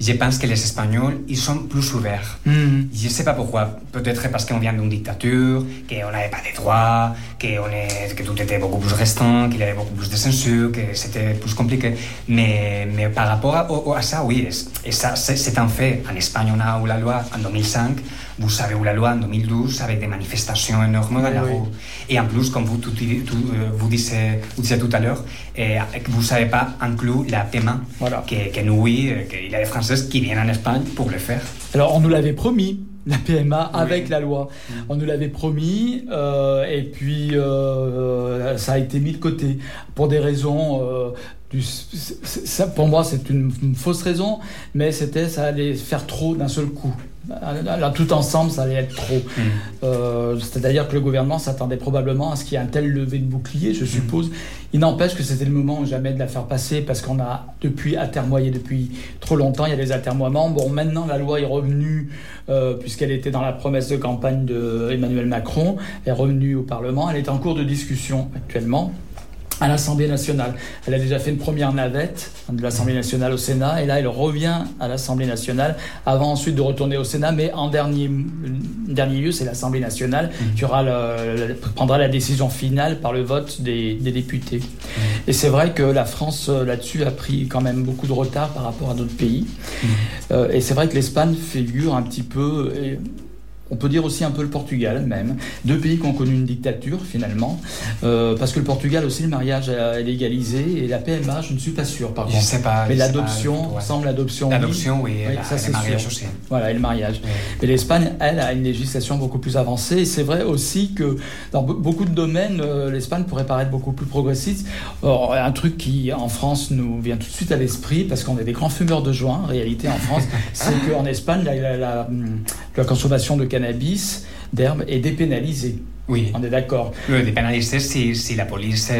je pense que les Espagnols, ils sont plus ouverts. Mhm. Je ne sais pas pourquoi. Peut-être parce qu'on vient d'une dictature, qu'on n'avait pas de droits, qu'on est, que tout était beaucoup plus restant, qu'il y avait beaucoup plus de censure, que c'était plus compliqué. Mais, mais par rapport à, au- à ça, oui, et ça, c'est c'est un fait. En Espagne, on a eu la loi en 2005, vous avez eu la loi en 2012 avec des manifestations énormes dans la oui. rue. Et en plus, comme vous, tout, tout, euh, vous, disiez, vous disiez tout à l'heure, eh, vous n'avez pas inclus la PMA, Voilà. que, que nous, oui, euh, qu'il y a des Françaises qui viennent en Espagne pour le faire. Alors, on nous l'avait promis, la PMA, Oui. avec la loi. On nous l'avait promis, euh, et puis euh, ça a été mis de côté pour des raisons. euh, du- ça, pour moi, c'est une, une fausse raison, mais c'était ça allait faire trop d'un seul coup. Là, tout ensemble, ça allait être trop. Euh, C'est-à-dire que le gouvernement s'attendait probablement à ce qu'il y ait un tel levé de bouclier, je suppose. Il n'empêche que c'était le moment jamais de la faire passer parce qu'on a depuis atermoyé depuis trop longtemps. Il y a des atermoiements. Bon, maintenant la loi est revenue euh, puisqu'elle était dans la promesse de campagne de Emmanuel Macron. Elle est revenue au Parlement. Elle est en cours de discussion actuellement à l'Assemblée nationale. Elle a déjà fait une première navette de l'Assemblée nationale au Sénat, et là, elle revient à l'Assemblée nationale, avant ensuite de retourner au Sénat, mais en dernier, dernier lieu, c'est l'Assemblée nationale qui aura le- le- prendra la décision finale par le vote des, des députés. Et c'est vrai que la France, euh, là-dessus, a pris quand même beaucoup de retard par rapport à d'autres pays. Euh, et c'est vrai que l'Espagne figure un petit peu... et on peut dire aussi un peu le Portugal même, deux pays qui ont connu une dictature finalement, Euh, parce que le Portugal aussi le mariage est légalisé et la PMA je ne suis pas sûr par Je contre. sais pas. Mais l'adoption, ouais. semble l'adoption. L'adoption, oui, Oui, la- ça, le c'est mariage sûr. aussi. Voilà, et le mariage. Mais l'Espagne, elle, a une législation beaucoup plus avancée. Et c'est vrai aussi que dans be- beaucoup de domaines, euh, l'Espagne pourrait paraître beaucoup plus progressiste. Or, un truc qui, en France, nous vient tout de suite à l'esprit, parce qu'on est des grands fumeurs de joint, en réalité, en France, c'est qu'en Espagne, la, la- la- la consommation de cannabis, d'herbe, est dépénalisée. Oui. On est d'accord. Le dépénaliser si, si la police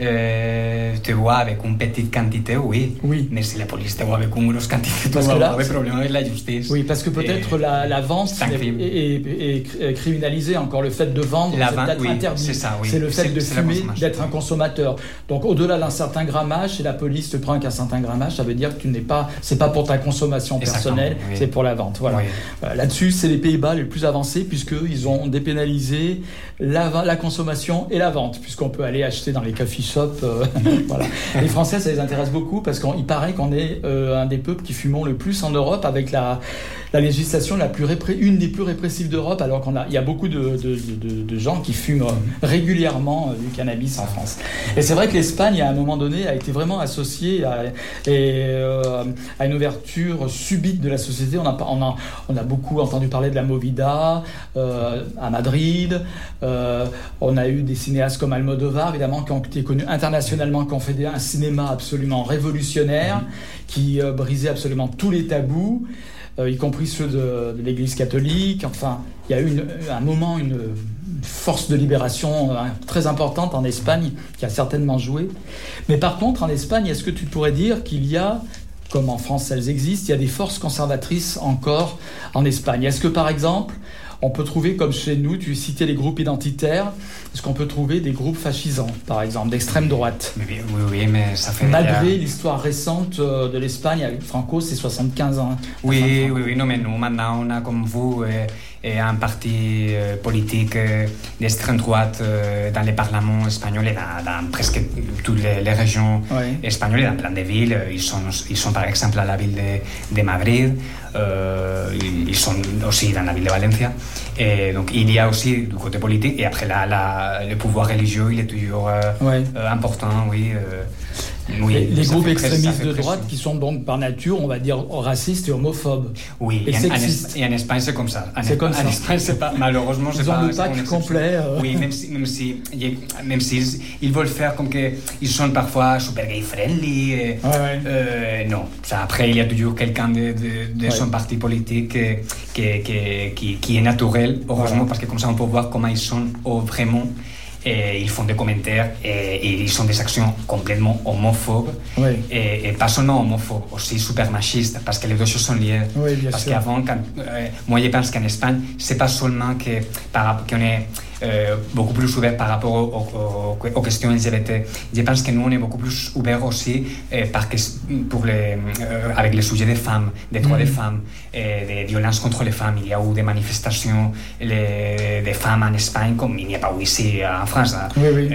euh, te voit avec une petite quantité, oui. Oui. Mais si la police te voit avec une grosse quantité, tu vas avoir des problèmes avec la justice. Oui, parce que peut-être Et- la, la vente un est, crime. est- est- est criminalisée encore. Le fait de vendre, c'est peut-être oui, interdit. c'est ça, oui. C'est le fait de fumer, d'être un consommateur. Donc au-delà d'un certain grammage, si la police te prend qu'un certain grammage, ça veut dire que tu n'es pas, c'est pas pour ta consommation personnelle, oui. c'est pour la vente. Voilà. Voilà. Là-dessus, c'est les Pays-Bas les plus avancés puisqu'ils ont dépénalisé la, la consommation et la vente, puisqu'on peut aller acheter dans les coffee euh. Les Français, ça les intéresse beaucoup parce qu'il paraît qu'on est euh, un des peuples qui fumons le plus en Europe avec la, la législation la plus répré- une des plus répressives d'Europe, alors qu'on a, y a beaucoup de, gens qui fument euh, régulièrement du cannabis en France. Et c'est vrai que l'Espagne, à un moment donné, a été vraiment associée à, une ouverture subite de la société. On a, beaucoup entendu parler de la Movida à Madrid. On a eu des cinéastes comme Almodovar, évidemment, qui ont été connus internationalement, qui ont fait un cinéma absolument révolutionnaire, qui euh, brisait absolument tous les tabous, euh, y compris ceux de, de l'Église catholique. Enfin, il y a eu une- un moment, une, une force de libération euh, très importante en Espagne qui a certainement joué. Mais par contre, en Espagne, est-ce que tu pourrais dire qu'il y a comme en France elles existent, il y a des forces conservatrices encore en Espagne? Est-ce que par exemple, on peut trouver, comme chez nous, tu citais les groupes identitaires, est-ce qu'on peut trouver des groupes fascisants, par exemple, d'extrême droite? Oui, oui, oui, mais ça fait. Malgré l'histoire récente euh, de l'Espagne avec Franco, c'est 75 ans. Oui, oui, oui, non, mais nous, maintenant, on a comme vous euh, et un parti euh, politique euh, d'extrême droite dans les parlements espagnols et dans, dans presque toutes les, les régions Ouais. espagnoles, dans plein de villes. Ils sont, ils sont par exemple à la ville de, de Madrid, euh, ils sont aussi dans la ville de Valencia. Et donc il y a aussi du côté politique et après la- le pouvoir religieux, il est toujours euh, important, oui. euh, oui, les, groupes extrémistes de droite qui sont donc par nature, on va dire, racistes et homophobes. Oui, Et et en, en en Espagne c'est comme ça. En C'est comme en ça. Espagne, c'est pas, malheureusement, c'est Ils ont pas. le pack complet, euh. Oui, même si, même si, même si ils veulent faire comme que ils sont parfois super gay friendly. et- Ouais, ouais. euh, non, ça, après il y a toujours quelqu'un de, de, de Ouais. son parti politique qui, qui, qui, qui, qui est naturel, heureusement, parce que comme ça on peut voir comment ils sont oh, vraiment. Et ils font des commentaires et, et ils ont des actions complètement homophobes Oui. et, et pas seulement homophobes, aussi super machistes, parce que les deux choses sont liées. Oui, bien parce qu'avant, euh, moi je pense qu'en Espagne, c'est pas seulement que par, qu'on est euh, beaucoup plus ouvert par rapport aux, aux- aux- aux questions LGBT. Je pense que nous, on est beaucoup plus ouvert aussi euh, par, ques- pour les, euh, avec les sujets des femmes, des droits Mhm. des femmes, et des violences contre les femmes. Il y a eu des manifestations les- des femmes en Espagne, comme il n'y a pas eu ici en France. hein. Oui, oui.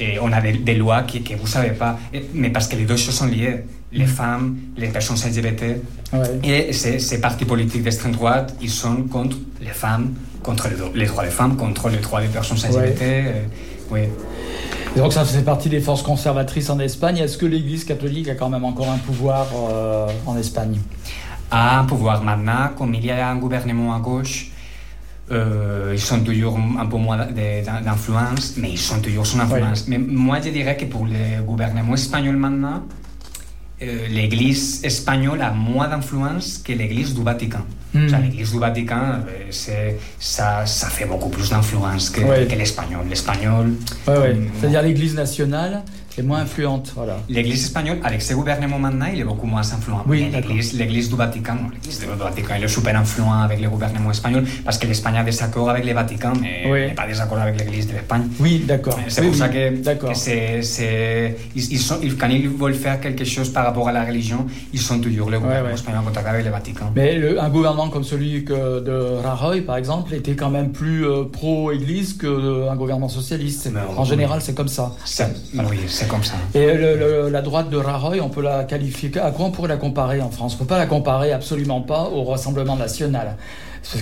Et on a des, des lois que, que vous ne savez pas, mais parce que les deux choses sont liées. Les femmes, les personnes LGBT, Ouais. et ces, ces partis politiques d'extrême droite, ils sont contre les femmes, contre les, droits des femmes, contre les droits des personnes LGBT. euh, oui. Et donc ça fait partie des forces conservatrices en Espagne. Est-ce que l'Église catholique a quand même encore un pouvoir euh, en Espagne? À un pouvoir maintenant, comme il y a un gouvernement à gauche, euh, ils sont toujours un peu moins d'influence, mais ils sont toujours son influence. Mais moi, je dirais que pour le gouvernement espagnol maintenant, euh, l'Église espagnole a moins d'influence que l'Église du Vatican. Mm. O sea, L'Église du Vatican, euh, ça, ça fait beaucoup plus d'influence que, Ouais. que l'espagnol. L'espagnol, Ouais, ouais. Mm. C'est-à-dire l'Église nationale est moins influente. Voilà. L'Église espagnole, avec ce gouvernement maintenant, il est beaucoup moins influent. Oui, l'Église, l'Église du Vatican, l'Église du Vatican, il est super influent avec le gouvernement espagnol parce que l'Espagne a des accords avec le Vatican, mais Oui. n'est pas des accords avec l'Église de l'Espagne. Oui, d'accord. C'est Oui, pour oui. ça que, D'accord. que c'est, c'est- ils, ils sont, ils- quand ils veulent faire quelque chose par rapport à la religion, ils sont toujours le gouvernement ouais. espagnol en contact avec le Vatican. Mais le- un gouvernement comme celui que de Rajoy, par exemple, était quand même plus euh, pro-Église qu'un gouvernement socialiste. Mais en oui. général, c'est comme ça. C'est- oui, c'est comme ça. Et le- le- la droite de Rajoy, on peut la qualifier. À quoi on pourrait la comparer en France On ne peut pas la comparer absolument pas au Rassemblement national.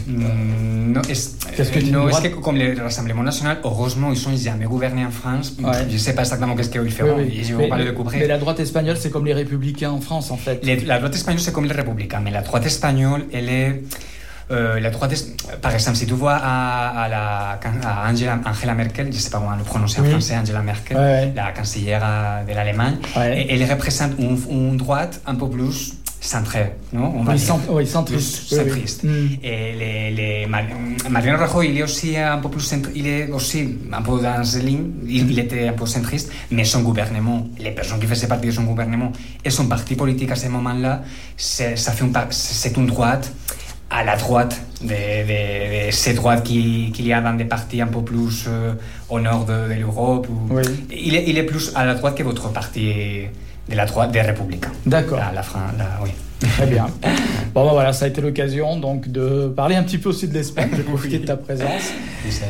Mm, No, es, Qu'est-ce que tu no, es que comme le Rassemblement national, heureusement, ils sont jamais gouvernés en France. Ouais. Je ne sais pas exactement qu'est-ce qu'ils Oui, feront, oui. je ne Mais, pas le découvrir. mais la droite espagnole, c'est comme les républicains en France, en fait. Les- la droite espagnole, c'est comme les républicains, mais la droite espagnole, elle est. euh, la droite, par exemple, si tu vois à, à la, à Angela, Angela Merkel, je ne sais pas comment le prononcer Oui. en français, Angela Merkel, Ouais, la cancillère de l'Allemagne, Ouais. elle représente une, une droite un peu plus centrée, non On va Oui, dire. oui, centriste. Oui. Mm. Et les, les, Mar- Mariano Rajoy, il est aussi un peu plus il est aussi un peu dans cette ligne, il, il était un peu centriste, mais son gouvernement, les personnes qui faisaient partie de son gouvernement et son parti politique à ce moment-là, c'est une droite à la droite de, de, de ces droites qui- qu'il y a dans des partis un peu plus euh, au nord de, de l'Europe. ou- Oui. il, est, il est plus à la droite que votre parti de la droite des Républicains. D'accord. La, la, oui. Très bien. Bon, ben voilà, ça a été l'occasion donc de parler un petit peu aussi de l'Espagne, de profiter de ta présence.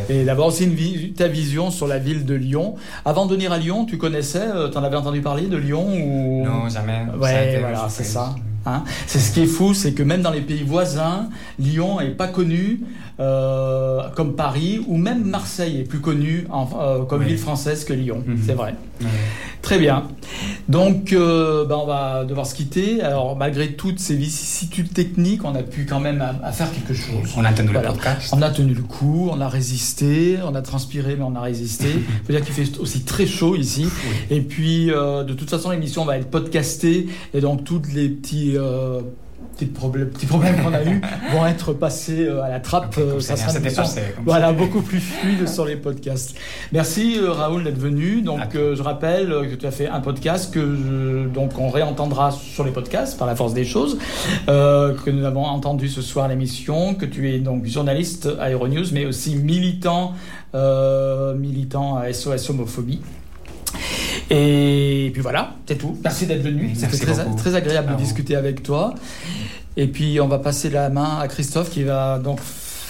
Et d'abord aussi une vi- ta vision sur la ville de Lyon. Avant de venir à Lyon, tu connaissais, tu en avais entendu parler de Lyon ou... Non, jamais. Ouais, voilà, c'est ça. Hein c'est ce qui est fou, c'est que même dans les pays voisins, Lyon est pas connu euh, comme Paris, ou même Marseille est plus connu en- euh, comme Oui. ville française que Lyon. Mhm. C'est vrai. Très bien. Donc, euh, ben, on va devoir se quitter. Alors, malgré toutes ces vicissitudes techniques, on a pu quand même à, à faire quelque chose. On a entendu Voilà. le podcast. On a tenu le coup, on a résisté, on a transpiré, mais on a résisté. Il faut dire qu'il fait aussi très chaud ici. Et puis, euh, de toute façon, l'émission va être podcastée. Et donc, toutes les petits, euh, petits problèmes, petits problèmes qu'on a eus vont être passés euh, à la trappe. Comme Euh, ça, sera c'était une émission, passé, comme voilà, beaucoup plus fluide sur les podcasts. Merci euh, Raoul d'être venu. Donc, Ah. euh, je rappelle que tu as fait un podcast que je- donc on réentendra sur les podcasts par la force des choses, euh, que nous avons entendu ce soir à l'émission, que tu es donc journaliste à Euronews, mais aussi militant, euh, militant à SOS homophobie. Et puis voilà, c'est tout. Merci d'être venu. C'était très, agréable de discuter avec toi. Et puis on va passer la main à Christophe qui va donc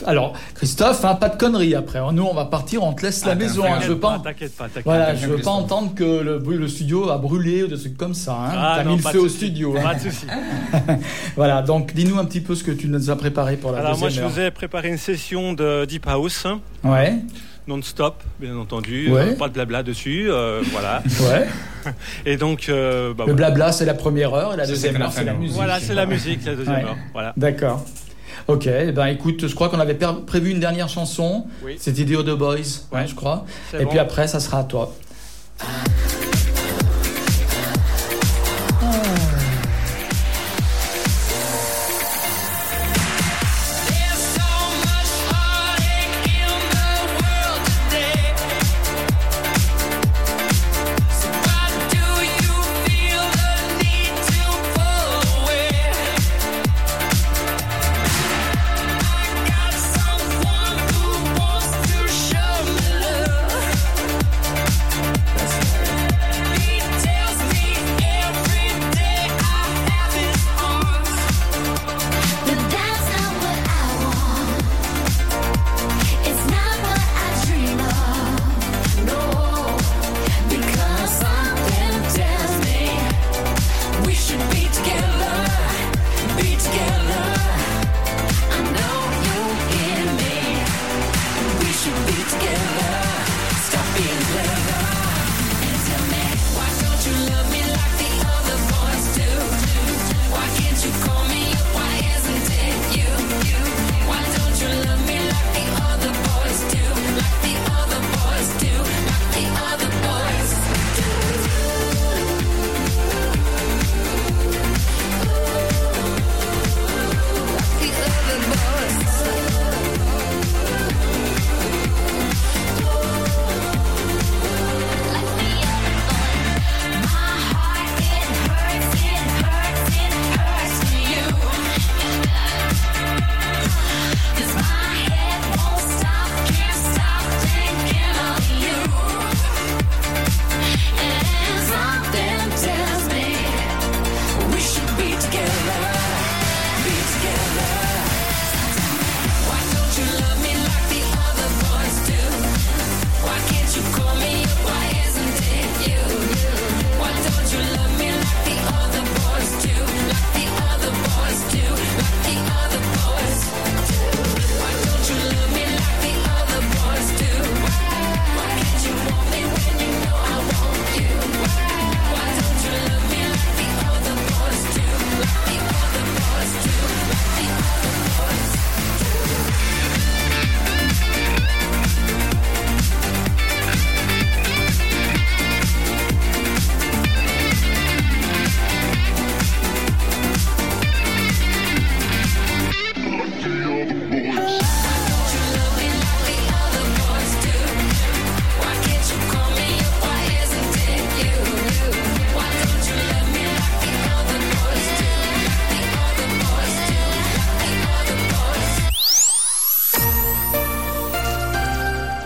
Alors, Christophe, hein, pas de conneries après. Nous, on va partir, on te laisse la Ah, maison. hein. Je veux pas, voilà, je veux pas entendre que le, le studio a brûlé ou des trucs comme ça. Hein. Ah, T'as mis le feu au studio. hein. Pas de souci. voilà, donc dis-nous un petit peu ce que tu nous as préparé pour la Alors moi, je vous ai préparé une session de Deep House. Ouais, non-stop, bien entendu. Ouais. euh, pas de blabla dessus, euh, voilà. ouais. Et donc, euh, bah, Le voilà. blabla, c'est la première heure et la deuxième heure, c'est la musique. Voilà, c'est la musique, la deuxième Ouais. heure. Voilà. D'accord. Ok, eh ben écoute, je crois qu'on avait prévu une dernière chanson. Oui. C'était Dio The Boys, hein, Ouais. je crois. C'est Et bon. puis après, ça sera à toi.